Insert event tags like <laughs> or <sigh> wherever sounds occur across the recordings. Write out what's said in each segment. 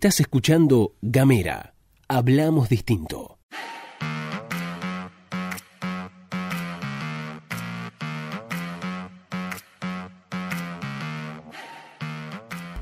Estás escuchando Gamera. Hablamos distinto.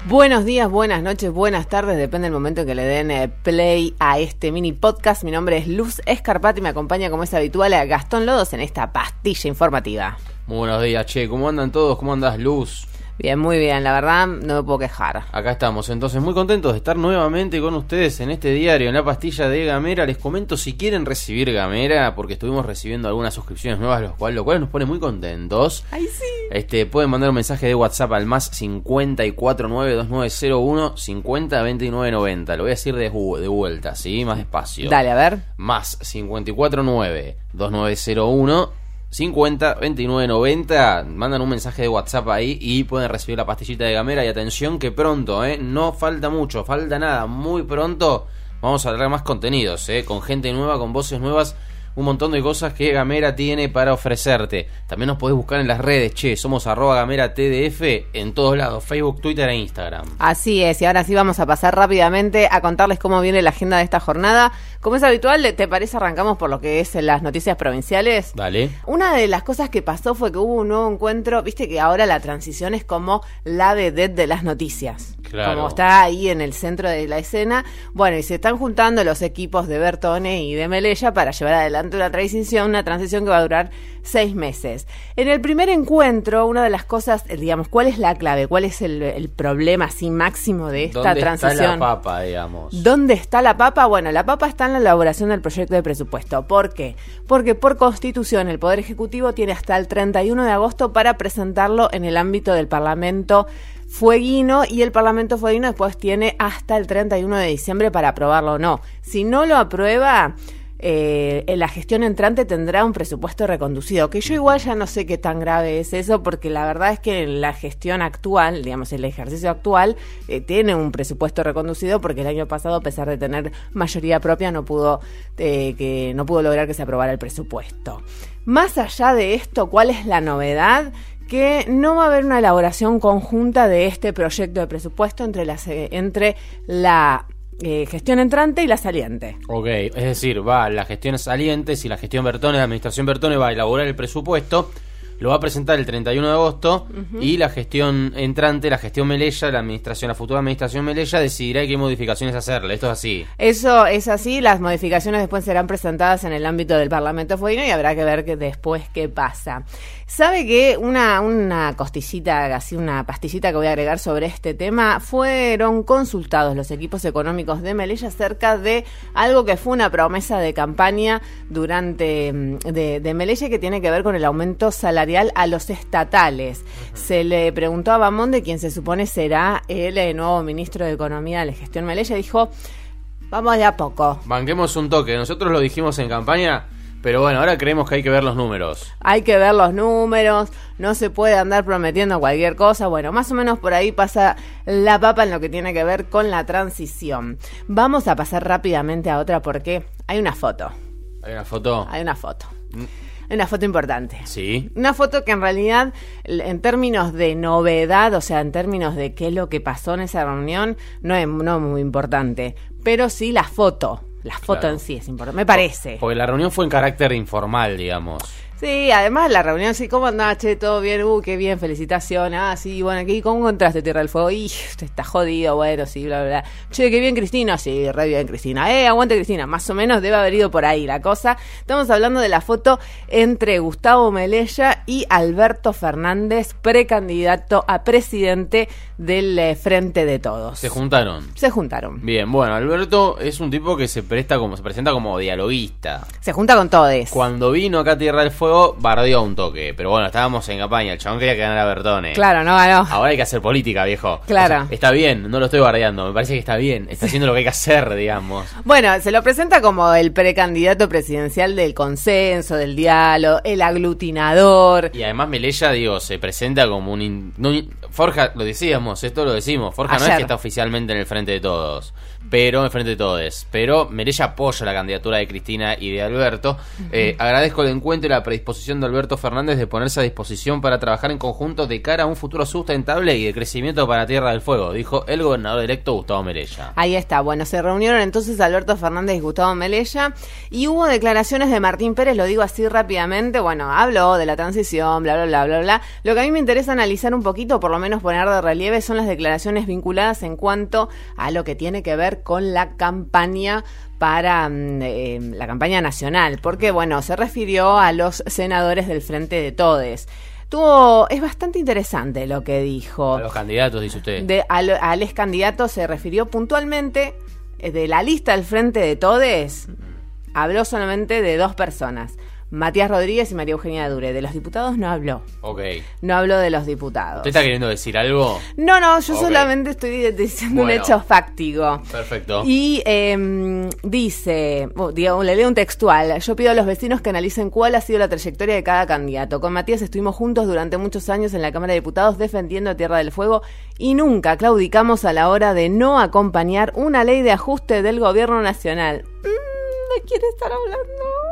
Buenos días, buenas noches, buenas tardes, depende del momento en que le den eh, play a este mini podcast. Mi nombre es Luz Escarpati y me acompaña como es habitual a Gastón Lodos en esta pastilla informativa. Muy buenos días, che. ¿Cómo andan todos? ¿Cómo andas, Luz? Bien, muy bien, la verdad no me puedo quejar. Acá estamos, entonces muy contentos de estar nuevamente con ustedes en este diario, en la pastilla de Gamera. Les comento si quieren recibir Gamera, porque estuvimos recibiendo algunas suscripciones nuevas, lo cual, lo cual nos pone muy contentos. ¡Ay, sí! Este, pueden mandar un mensaje de WhatsApp al más 5492901 502990. Lo voy a decir de, de vuelta, ¿sí? Más despacio. Dale, a ver. Más 5492901 50 29 90 mandan un mensaje de WhatsApp ahí y pueden recibir la pastillita de gamera y atención que pronto, eh, no falta mucho, falta nada, muy pronto vamos a traer más contenidos, eh, con gente nueva, con voces nuevas, un montón de cosas que Gamera tiene para ofrecerte. También nos podés buscar en las redes, che, somos arroba gamera TDF en todos lados, Facebook, Twitter e Instagram. Así es, y ahora sí vamos a pasar rápidamente a contarles cómo viene la agenda de esta jornada. Como es habitual, ¿te parece arrancamos por lo que es las noticias provinciales? Dale. Una de las cosas que pasó fue que hubo un nuevo encuentro, viste que ahora la transición es como la vedette de las noticias. Claro. Como está ahí en el centro de la escena. Bueno, y se están juntando los equipos de Bertone y de Melella para llevar adelante una transición, una transición que va a durar seis meses. En el primer encuentro, una de las cosas, eh, digamos, ¿cuál es la clave? ¿Cuál es el, el problema así máximo de esta ¿Dónde transición? está la papa, digamos? ¿Dónde está la papa? Bueno, la papa está en la elaboración del proyecto de presupuesto. ¿Por qué? Porque por constitución el Poder Ejecutivo tiene hasta el 31 de agosto para presentarlo en el ámbito del Parlamento Fueguino y el Parlamento Fueguino después tiene hasta el 31 de diciembre para aprobarlo o no. Si no lo aprueba, eh, en la gestión entrante tendrá un presupuesto reconducido, que yo igual ya no sé qué tan grave es eso, porque la verdad es que la gestión actual, digamos, el ejercicio actual, eh, tiene un presupuesto reconducido porque el año pasado, a pesar de tener mayoría propia, no pudo, eh, que, no pudo lograr que se aprobara el presupuesto. Más allá de esto, ¿cuál es la novedad? que no va a haber una elaboración conjunta de este proyecto de presupuesto entre, las, eh, entre la eh, gestión entrante y la saliente. Ok, es decir, va la gestión saliente, si la gestión Bertone, la administración Bertone va a elaborar el presupuesto, lo va a presentar el 31 de agosto y la gestión entrante, la gestión Melella, la administración, la futura administración Melella decidirá qué modificaciones hacerle. Esto es así. Eso es así, las modificaciones después serán presentadas en el ámbito del Parlamento Fueguino y habrá que ver que después qué pasa. ¿Sabe que una, una costillita, así una pastillita que voy a agregar sobre este tema? Fueron consultados los equipos económicos de Melella acerca de algo que fue una promesa de campaña durante mm, de, de Melella que tiene que ver con el aumento salarial a los estatales. Se le preguntó a Bamonde, quien se supone será el eh, nuevo ministro de Economía de la gestión Melella, dijo, vamos de a poco. Banquemos un toque. Nosotros lo dijimos en campaña, pero bueno, ahora creemos que hay que ver los números. Hay que ver los números, no se puede andar prometiendo cualquier cosa. Bueno, más o menos por ahí pasa la papa en lo que tiene que ver con la transición. Vamos a pasar rápidamente a otra porque hay una foto. Hay una foto. Hay una foto. Hay una foto importante. Sí. Una foto que en realidad, en términos de novedad, o sea, en términos de qué es lo que pasó en esa reunión, no es no muy importante. Pero sí la foto. La foto Claro. en sí es importante, me parece. Porque la reunión fue en carácter informal, digamos. Sí, además la reunión, sí, ¿cómo andás, che? ¿Todo bien? Uh, qué bien, felicitaciones. Ah, sí, bueno, ¿qué, ¿cómo encontraste Tierra del Fuego? Y usted está jodido, bueno, sí, bla, bla, bla. Che, qué bien, Cristina. Sí, re bien, Cristina. Eh, aguante, Cristina. Más o menos debe haber ido por ahí la cosa. Estamos hablando de la foto entre Gustavo Melella y Alberto Fernández, precandidato a presidente del eh, Frente de Todos. Se juntaron. Se juntaron. Bien, bueno, Alberto es un tipo que se presta como se presenta como dialoguista. Se junta con todos. Cuando vino acá a Tierra del Fuego, bardeó un toque. Pero bueno, estábamos en campaña. El chabón quería que ganara Bertone. Claro, no ganó. Ahora hay que hacer política, viejo. Claro. O sea, está bien, no lo estoy bardeando. Me parece que está bien. Está haciendo lo que hay que hacer, digamos. Bueno, se lo presenta como el precandidato presidencial del consenso, del diálogo, el aglutinador. Y además Melella, digo, se presenta como un... in- Forja, lo decíamos, esto lo decimos. Forja no es que está oficialmente en el frente de todos. Pero en frente de todos. Pero Merella apoya la candidatura de Cristina y de Alberto. Eh, agradezco el encuentro y la predisposición de Alberto Fernández de ponerse a disposición para trabajar en conjunto de cara a un futuro sustentable y de crecimiento para Tierra del Fuego, dijo el gobernador electo Gustavo Merella. Ahí está, bueno, se reunieron entonces Alberto Fernández y Gustavo Melella y hubo declaraciones de Martín Pérez, lo digo así rápidamente, bueno, habló de la transición, bla, bla, bla, bla, bla. Lo que a mí me interesa analizar un poquito, por lo menos poner de relieve, son las declaraciones vinculadas en cuanto a lo que tiene que ver con la campaña para mm, eh, la campaña nacional, porque bueno, se refirió a los senadores del Frente de Todes. Tuvo, es bastante interesante lo que dijo. A los candidatos, dice usted. De, al, al ex candidato se refirió puntualmente eh, de la lista del Frente de Todes. Habló solamente de dos personas. Matías Rodríguez y María Eugenia Dure. De los diputados no habló. Ok. No habló de los diputados. ¿Usted está queriendo decir algo? No, no, yo solamente estoy diciendo un hecho fáctico. Perfecto. Y eh, dice, oh, digo, le leo un textual, yo pido a los vecinos que analicen cuál ha sido la trayectoria de cada candidato. Con Matías estuvimos juntos durante muchos años en la Cámara de Diputados defendiendo Tierra del Fuego y nunca claudicamos a la hora de no acompañar una ley de ajuste del gobierno nacional. Mm, ¿De quién estar hablando?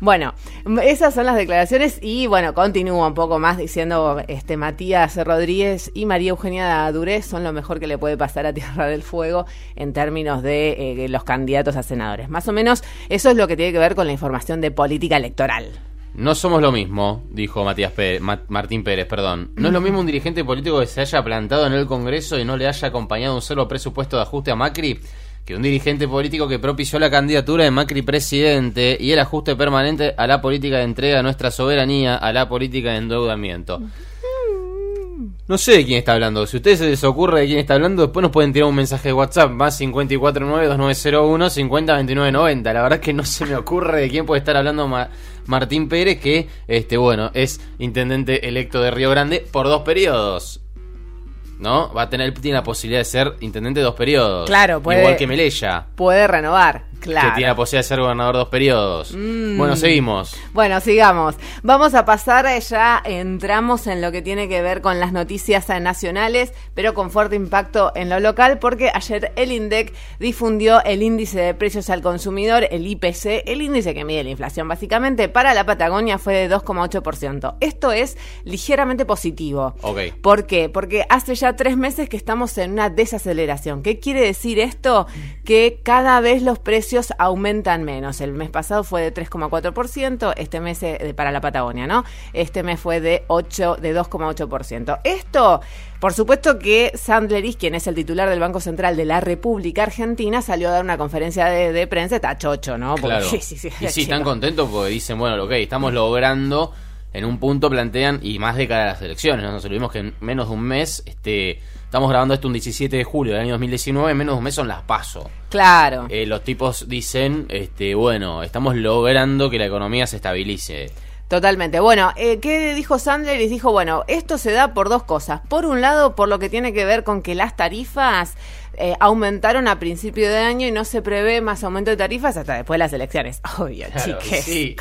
Bueno, esas son las declaraciones y bueno, continúa un poco más diciendo este Matías Rodríguez y María Eugenia Duré son lo mejor que le puede pasar a Tierra del Fuego en términos de eh, los candidatos a senadores. Más o menos eso es lo que tiene que ver con la información de política electoral. No somos lo mismo, dijo Matías Pérez, Ma- Martín Pérez, perdón. No es lo mismo un dirigente político que se haya plantado en el Congreso y no le haya acompañado un solo presupuesto de ajuste a Macri que un dirigente político que propició la candidatura de Macri presidente y el ajuste permanente a la política de entrega de nuestra soberanía a la política de endeudamiento. No sé de quién está hablando. Si ustedes se les ocurre de quién está hablando, después nos pueden tirar un mensaje de WhatsApp más 549-2901-502990. La verdad es que no se me ocurre de quién puede estar hablando Ma- Martín Pérez, que, este, bueno, es intendente electo de Río Grande por dos periodos. ¿No? Va a tener tiene la posibilidad de ser intendente de dos periodos. Claro, puede- Igual que Melella, Puede renovar, claro. que tiene la posibilidad de ser gobernador dos periodos. Mm. Bueno, seguimos. Bueno, sigamos. Vamos a pasar, ya entramos en lo que tiene que ver con las noticias nacionales, pero con fuerte impacto en lo local, porque ayer el INDEC difundió el índice de precios al consumidor, el IPC, el índice que mide la inflación básicamente, para la Patagonia fue de 2,8%. Esto es ligeramente positivo. Ok. ¿Por qué? Porque hace ya tres meses que estamos en una desaceleración. ¿Qué quiere decir esto? Que cada vez los precios aumentan menos. El mes pasado fue de 3,4%, este mes eh, para la Patagonia, ¿no? Este mes fue de 8, de 2,8%. Esto, por supuesto que Sandleris, quien es el titular del Banco Central de la República Argentina, salió a dar una conferencia de, de prensa, está chocho, ¿no? Porque- Claro. <laughs> sí, sí, sí, y sí, están contentos porque dicen, bueno, ok, estamos logrando, en un punto plantean, y más de cara a las elecciones, no nos olvidemos que en menos de un mes, este, estamos grabando esto un 17 de julio del año 2019, en menos de un mes son las paso. Claro. Eh, los tipos dicen, este, bueno, estamos logrando que la economía se estabilice. Totalmente. Bueno, eh, ¿qué dijo Sandler? Y dijo, bueno, esto se da por dos cosas. Por un lado, por lo que tiene que ver con que las tarifas eh, aumentaron a principio de año y no se prevé más aumento de tarifas hasta después de las elecciones. <laughs> Obvio, Claro, chiques. sí,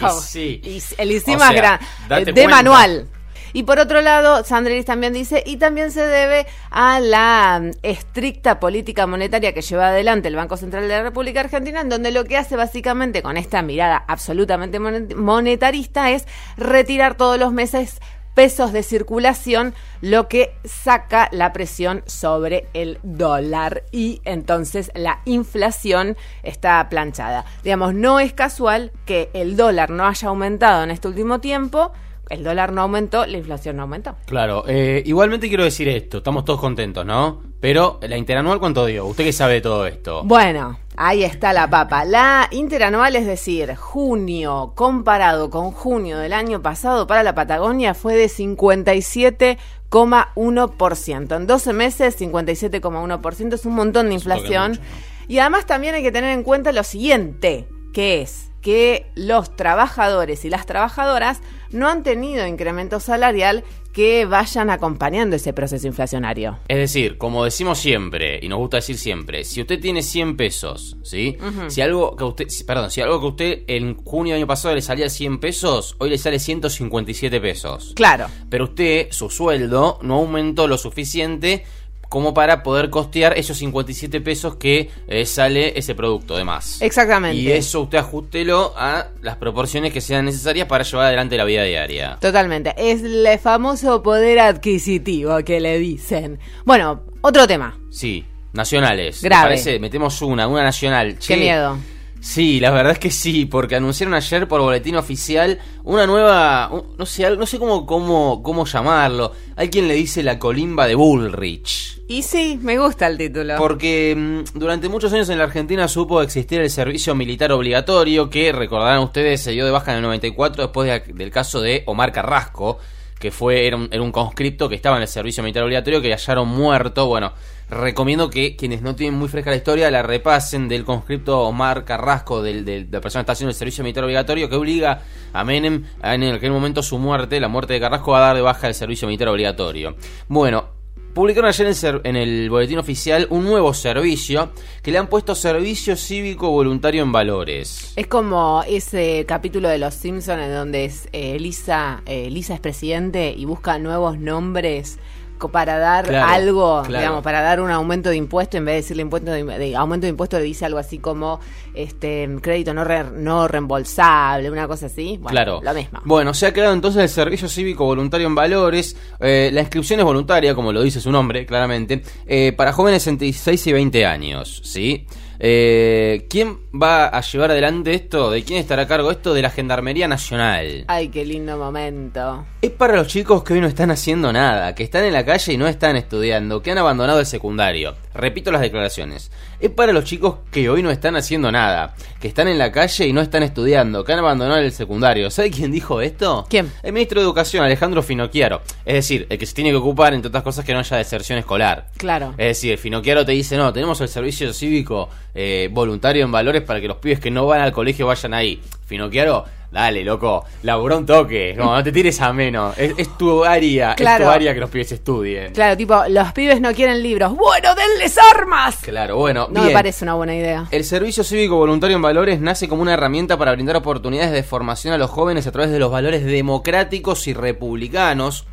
y sí. Y el O sea, gran- eh, de cuenta. manual. Y por otro lado, Sandreris también dice, y también se debe a la mm, estricta política monetaria que lleva adelante el Banco Central de la República Argentina, en donde lo que hace básicamente con esta mirada absolutamente monet- monetarista es retirar todos los meses pesos de circulación, lo que saca la presión sobre el dólar y entonces la inflación está planchada. Digamos, no es casual que el dólar no haya aumentado en este último tiempo, el dólar no aumentó, la inflación no aumentó. Claro, eh, igualmente quiero decir esto, estamos todos contentos, ¿no? Pero la interanual, ¿cuánto dio? ¿Usted qué sabe de todo esto? Bueno, ahí está la papa. La interanual, es decir, junio comparado con junio del año pasado para la Patagonia fue de 57,1%. En 12 meses, 57,1% es un montón de inflación. mucho, Y además también hay que tener en cuenta lo siguiente, que es que los trabajadores y las trabajadoras no han tenido incremento salarial que vayan acompañando ese proceso inflacionario. Es decir, como decimos siempre, y nos gusta decir siempre, si usted tiene 100 pesos, ¿sí? Si algo que usted, perdón, si algo que usted en junio del año pasado le salía 100 pesos, hoy le sale 157 pesos. Claro. Pero usted, su sueldo, no aumentó lo suficiente como para poder costear esos 57 pesos que eh, sale ese producto de más. Exactamente. Y eso usted ajustelo a las proporciones que sean necesarias para llevar adelante la vida diaria. Totalmente. Es el famoso poder adquisitivo que le dicen. Bueno, otro tema. Sí, nacionales. ¿Le Grave. parece? Metemos una, una nacional. Qué Che, miedo. Sí, la verdad es que sí, porque anunciaron ayer por boletín oficial una nueva, no sé, no sé cómo, cómo, cómo llamarlo. Hay quien le dice la colimba de Bullrich. Y sí, me gusta el título. Porque mm, durante muchos años en la Argentina supo existir el servicio militar obligatorio que, recordarán ustedes, se dio de baja en el 94 después de- del caso de Omar Carrasco, que fue era un, era un conscripto que estaba en el servicio militar obligatorio que hallaron muerto. Bueno, recomiendo que quienes no tienen muy fresca la historia la repasen del conscripto Omar Carrasco, del, de la persona que está haciendo el servicio militar obligatorio, que obliga a Menem a, en aquel momento su muerte, la muerte de Carrasco, a dar de baja el servicio militar obligatorio. Bueno, Publicaron ayer en, en el boletín oficial un nuevo servicio que le han puesto servicio cívico voluntario en valores. Es como ese capítulo de Los Simpsons en donde es, eh, Lisa, eh, Lisa es presidente y busca nuevos nombres para dar Claro, algo, claro. digamos, para dar un aumento de impuesto, en vez de decirle impuesto de, de aumento de impuesto, le dice algo así como este crédito no, re- no reembolsable, una cosa así. Bueno, claro. Lo mismo. Bueno, se ha creado entonces el servicio cívico voluntario en valores. Eh, la inscripción es voluntaria, como lo dice su nombre, claramente, eh, para jóvenes entre 16 y 20 años, ¿sí? Eh, ¿Quién va a llevar adelante esto? ¿De quién estará a cargo esto? De la Gendarmería Nacional. Ay, qué lindo momento. Es para los chicos que hoy no están haciendo nada, que están en la calle y no están estudiando, que han abandonado el secundario. Repito las declaraciones. Es para los chicos que hoy no están haciendo nada, que están en la calle y no están estudiando, que han abandonado el secundario. ¿Sabe quién dijo esto? ¿Quién? El ministro de Educación, Alejandro Finocchiaro. Es decir, el que se tiene que ocupar, entre otras cosas, que no haya deserción escolar. Claro. Es decir, Finocchiaro te dice, no, tenemos el servicio cívico eh, voluntario en valores para que los pibes que no van al colegio vayan ahí. Finocchiaro, dale, loco, laburó un toque. No, no te tires a menos. Es, es tu área, es tu área que los pibes estudien. Claro, tipo, los pibes no quieren libros. Bueno, denles armas. Claro, bueno, No me parece una buena idea. El servicio cívico voluntario en valores nace como una herramienta para brindar oportunidades de formación a los jóvenes a través de los valores democráticos y republicanos,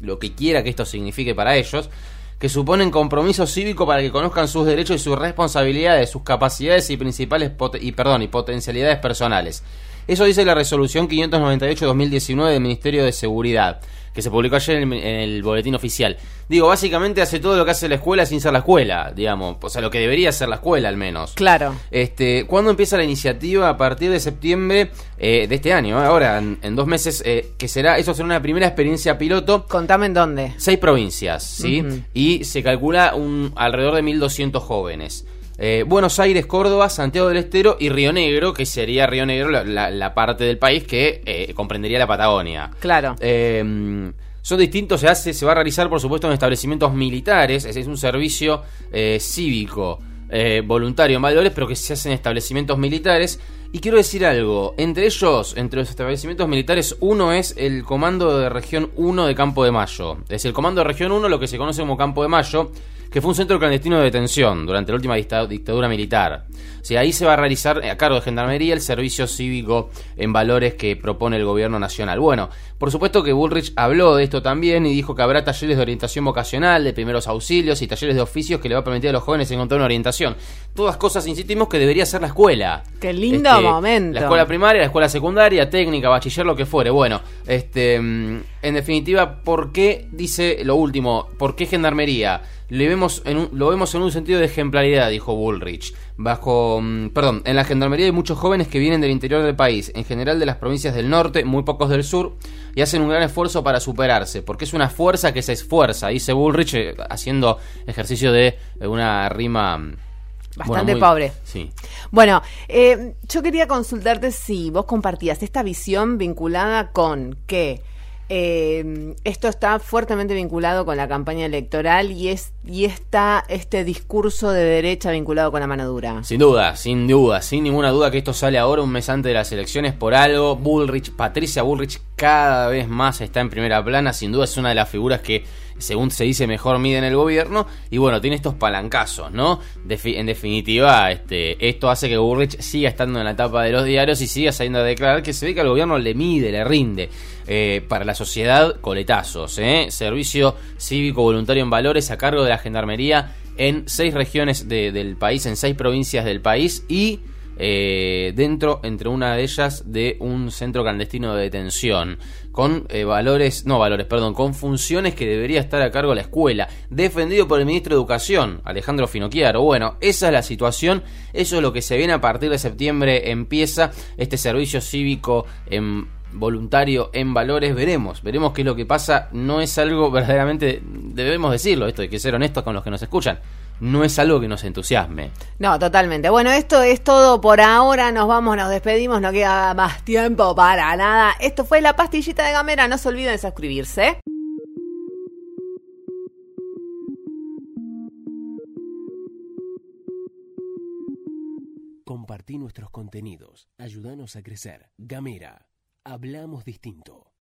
lo que quiera que esto signifique para ellos, que suponen compromiso cívico para que conozcan sus derechos y sus responsabilidades, sus capacidades y principales y perdón, y potencialidades personales. Eso dice la resolución 598-2019 del Ministerio de Seguridad, que se publicó ayer en el, boletín oficial. Digo, básicamente hace todo lo que hace la escuela sin ser la escuela, digamos, o sea, lo que debería ser la escuela al menos. Claro. Este, ¿Cuándo empieza la iniciativa? A partir de septiembre eh, de este año, ¿eh? ahora en, en dos meses, eh, que será, eso será una primera experiencia piloto. Contame en dónde. Seis provincias, ¿sí? Y se calcula un alrededor de 1.200 jóvenes. Eh, Buenos Aires, Córdoba, Santiago del Estero y Río Negro, que sería Río Negro la, la- la parte del país que eh, comprendería la Patagonia. Claro. Eh, son distintos, se hace, se va a realizar por supuesto en establecimientos militares, es, es un servicio eh, cívico eh, voluntario en valores, pero que se hace en establecimientos militares. Y quiero decir algo, entre ellos, entre los establecimientos militares, uno es el Comando de Región 1 de Campo de Mayo. Es el Comando de Región 1, lo que se conoce como Campo de Mayo, que fue un centro clandestino de detención durante la última dicta- dictadura militar. O sea, ahí se va a realizar eh, a cargo de Gendarmería el servicio cívico en valores que propone el gobierno nacional. Bueno, por supuesto que Bullrich habló de esto también y dijo que habrá talleres de orientación vocacional, de primeros auxilios y talleres de oficios que le va a permitir a los jóvenes encontrar una orientación. Todas cosas, insistimos, que debería ser la escuela. Qué lindo momento. La escuela primaria, la escuela secundaria, técnica, bachiller, lo que fuere. Bueno, este, mm, en definitiva, ¿por qué dice lo último? ¿Por qué gendarmería? Le vemos en un- lo vemos en un sentido de ejemplaridad, dijo Bullrich. Bajo, mm, perdón, en la gendarmería hay muchos jóvenes que vienen del interior del país, en general de las provincias del norte, muy pocos del sur, y hacen un gran esfuerzo para superarse, porque es una fuerza que se esfuerza, dice Bullrich, eh, haciendo ejercicio de eh, una rima mm, Bastante muy- pobre. Sí. Bueno, eh, yo quería consultarte si vos compartías esta visión vinculada con que eh, esto está fuertemente vinculado con la campaña electoral y es y está este discurso de derecha vinculado con la mano dura. Sin duda, sin duda, sin ninguna duda que esto sale ahora un mes antes de las elecciones por algo. Bullrich, Patricia Bullrich cada vez más está en primera plana, sin duda es una de las figuras que según se dice, mejor mide en el gobierno. Y bueno, tiene estos palancazos, ¿no? en definitiva, este, esto hace que Burrich siga estando en la etapa de los diarios y siga saliendo a declarar que se ve que al gobierno le mide, le rinde. Eh, para la sociedad, coletazos, ¿eh? Servicio cívico voluntario en valores a cargo de la gendarmería en seis regiones del país, en seis provincias del país y eh, dentro, entre una de ellas, de un centro clandestino de detención, con eh, valores, no valores, perdón, con funciones que debería estar a cargo de la escuela, defendido por el ministro de Educación, Alejandro Finocchiaro. Bueno, esa es la situación, eso es lo que se viene a partir de septiembre, empieza este servicio cívico en voluntario en valores, veremos, veremos qué es lo que pasa, no es algo <laughs> verdaderamente, debemos decirlo, esto hay que ser honestos con los que nos escuchan, no es algo que nos entusiasme. No, totalmente. Bueno, esto es todo por ahora. Nos vamos, nos despedimos. No queda más tiempo para nada. Esto fue la pastillita de Gamera. No se olviden de suscribirse. Compartí nuestros contenidos. Ayúdanos a crecer. Gamera. Hablamos distinto.